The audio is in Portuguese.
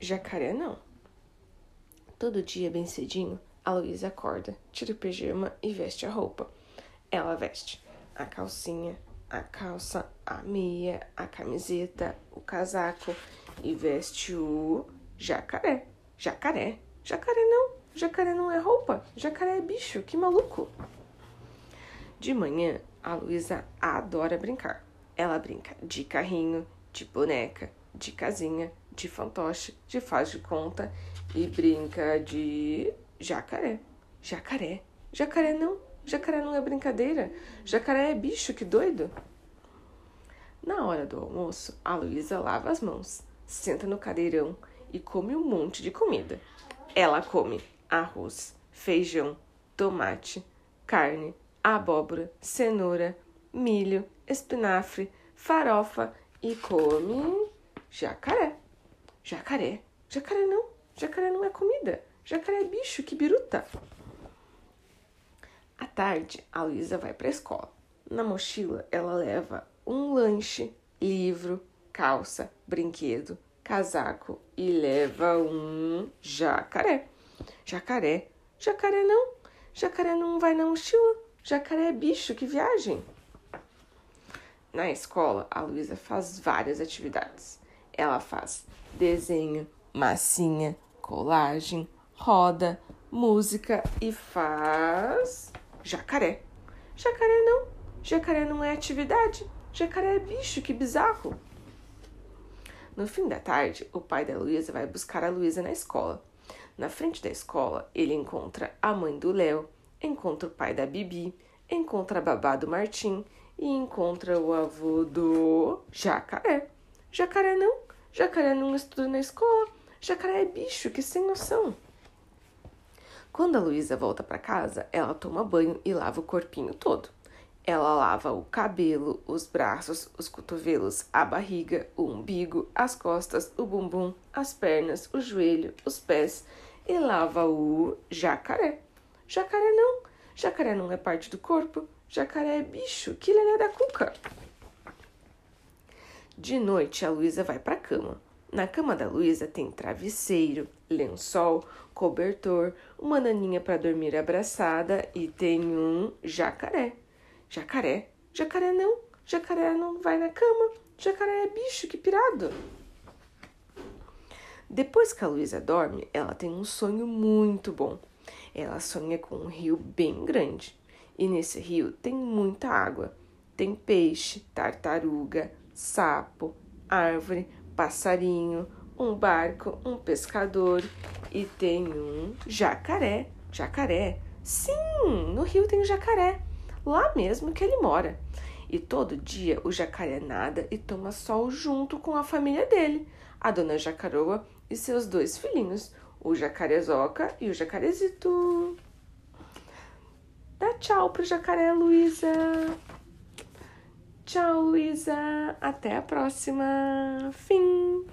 jacaré não. Todo dia, bem cedinho, a Luísa acorda, tira o pijama e veste a roupa. Ela veste a calcinha, a calça, a meia, a camiseta, o casaco e veste o jacaré. Jacaré. Jacaré não. Jacaré não é roupa. Jacaré é bicho. Que maluco. De manhã, a Luísa adora brincar. Ela brinca de carrinho, de boneca, de casinha, de fantoche, de faz de conta e brinca de jacaré. Jacaré. Jacaré não. Jacaré não é brincadeira. Jacaré é bicho, que doido. Na hora do almoço, a Luísa lava as mãos, senta no cadeirão e come um monte de comida. Ela come arroz, feijão, tomate, carne, abóbora, cenoura, milho, espinafre, farofa e come jacaré. Jacaré. Jacaré não. Jacaré não é comida. Jacaré é bicho, que biruta. À tarde, a Luísa vai para a escola. Na mochila, ela leva um lanche, livro, calça, brinquedo, casaco e leva um jacaré. Jacaré. Jacaré não. Jacaré não vai na mochila. Jacaré é bicho, que viagem. Na escola, a Luísa faz várias atividades. Ela faz desenho, massinha, colagem, roda, música e faz jacaré. Jacaré não. Jacaré não é atividade. Jacaré é bicho, que bizarro. No fim da tarde, o pai da Luísa vai buscar a Luísa na escola. Na frente da escola, ele encontra a mãe do Léo, encontra o pai da Bibi, encontra a babá do Martim e encontra o avô do Jacaré. Jacaré não. Jacaré não estuda na escola. Jacaré é bicho, que sem noção. Quando a Luísa volta para casa, ela toma banho e lava o corpinho todo. Ela lava o cabelo, os braços, os cotovelos, a barriga, o umbigo, as costas, o bumbum, as pernas, o joelho, os pés e lava o jacaré. Jacaré não. Jacaré não é parte do corpo. Jacaré é bicho. Que lelé da cuca. De noite, a Luísa vai para a cama. Na cama da Luísa tem travesseiro, lençol, cobertor, uma naninha para dormir abraçada e tem um jacaré. Jacaré? Jacaré não. Jacaré não vai na cama. Jacaré é bicho, que pirado. Depois que a Luísa dorme, ela tem um sonho muito bom. Ela sonha com um rio bem grande. E nesse rio tem muita água. Tem peixe, tartaruga, sapo, árvore, passarinho, um barco, um pescador e tem um jacaré. Jacaré? Sim, no rio tem jacaré lá mesmo que ele mora. E todo dia o jacaré nada e toma sol junto com a família dele, a dona Jacaroa e seus dois filhinhos, o jacarezoca e o jacarezito. Dá tchau pro jacaré, Luísa. Tchau, Luísa. Até a próxima. Fim.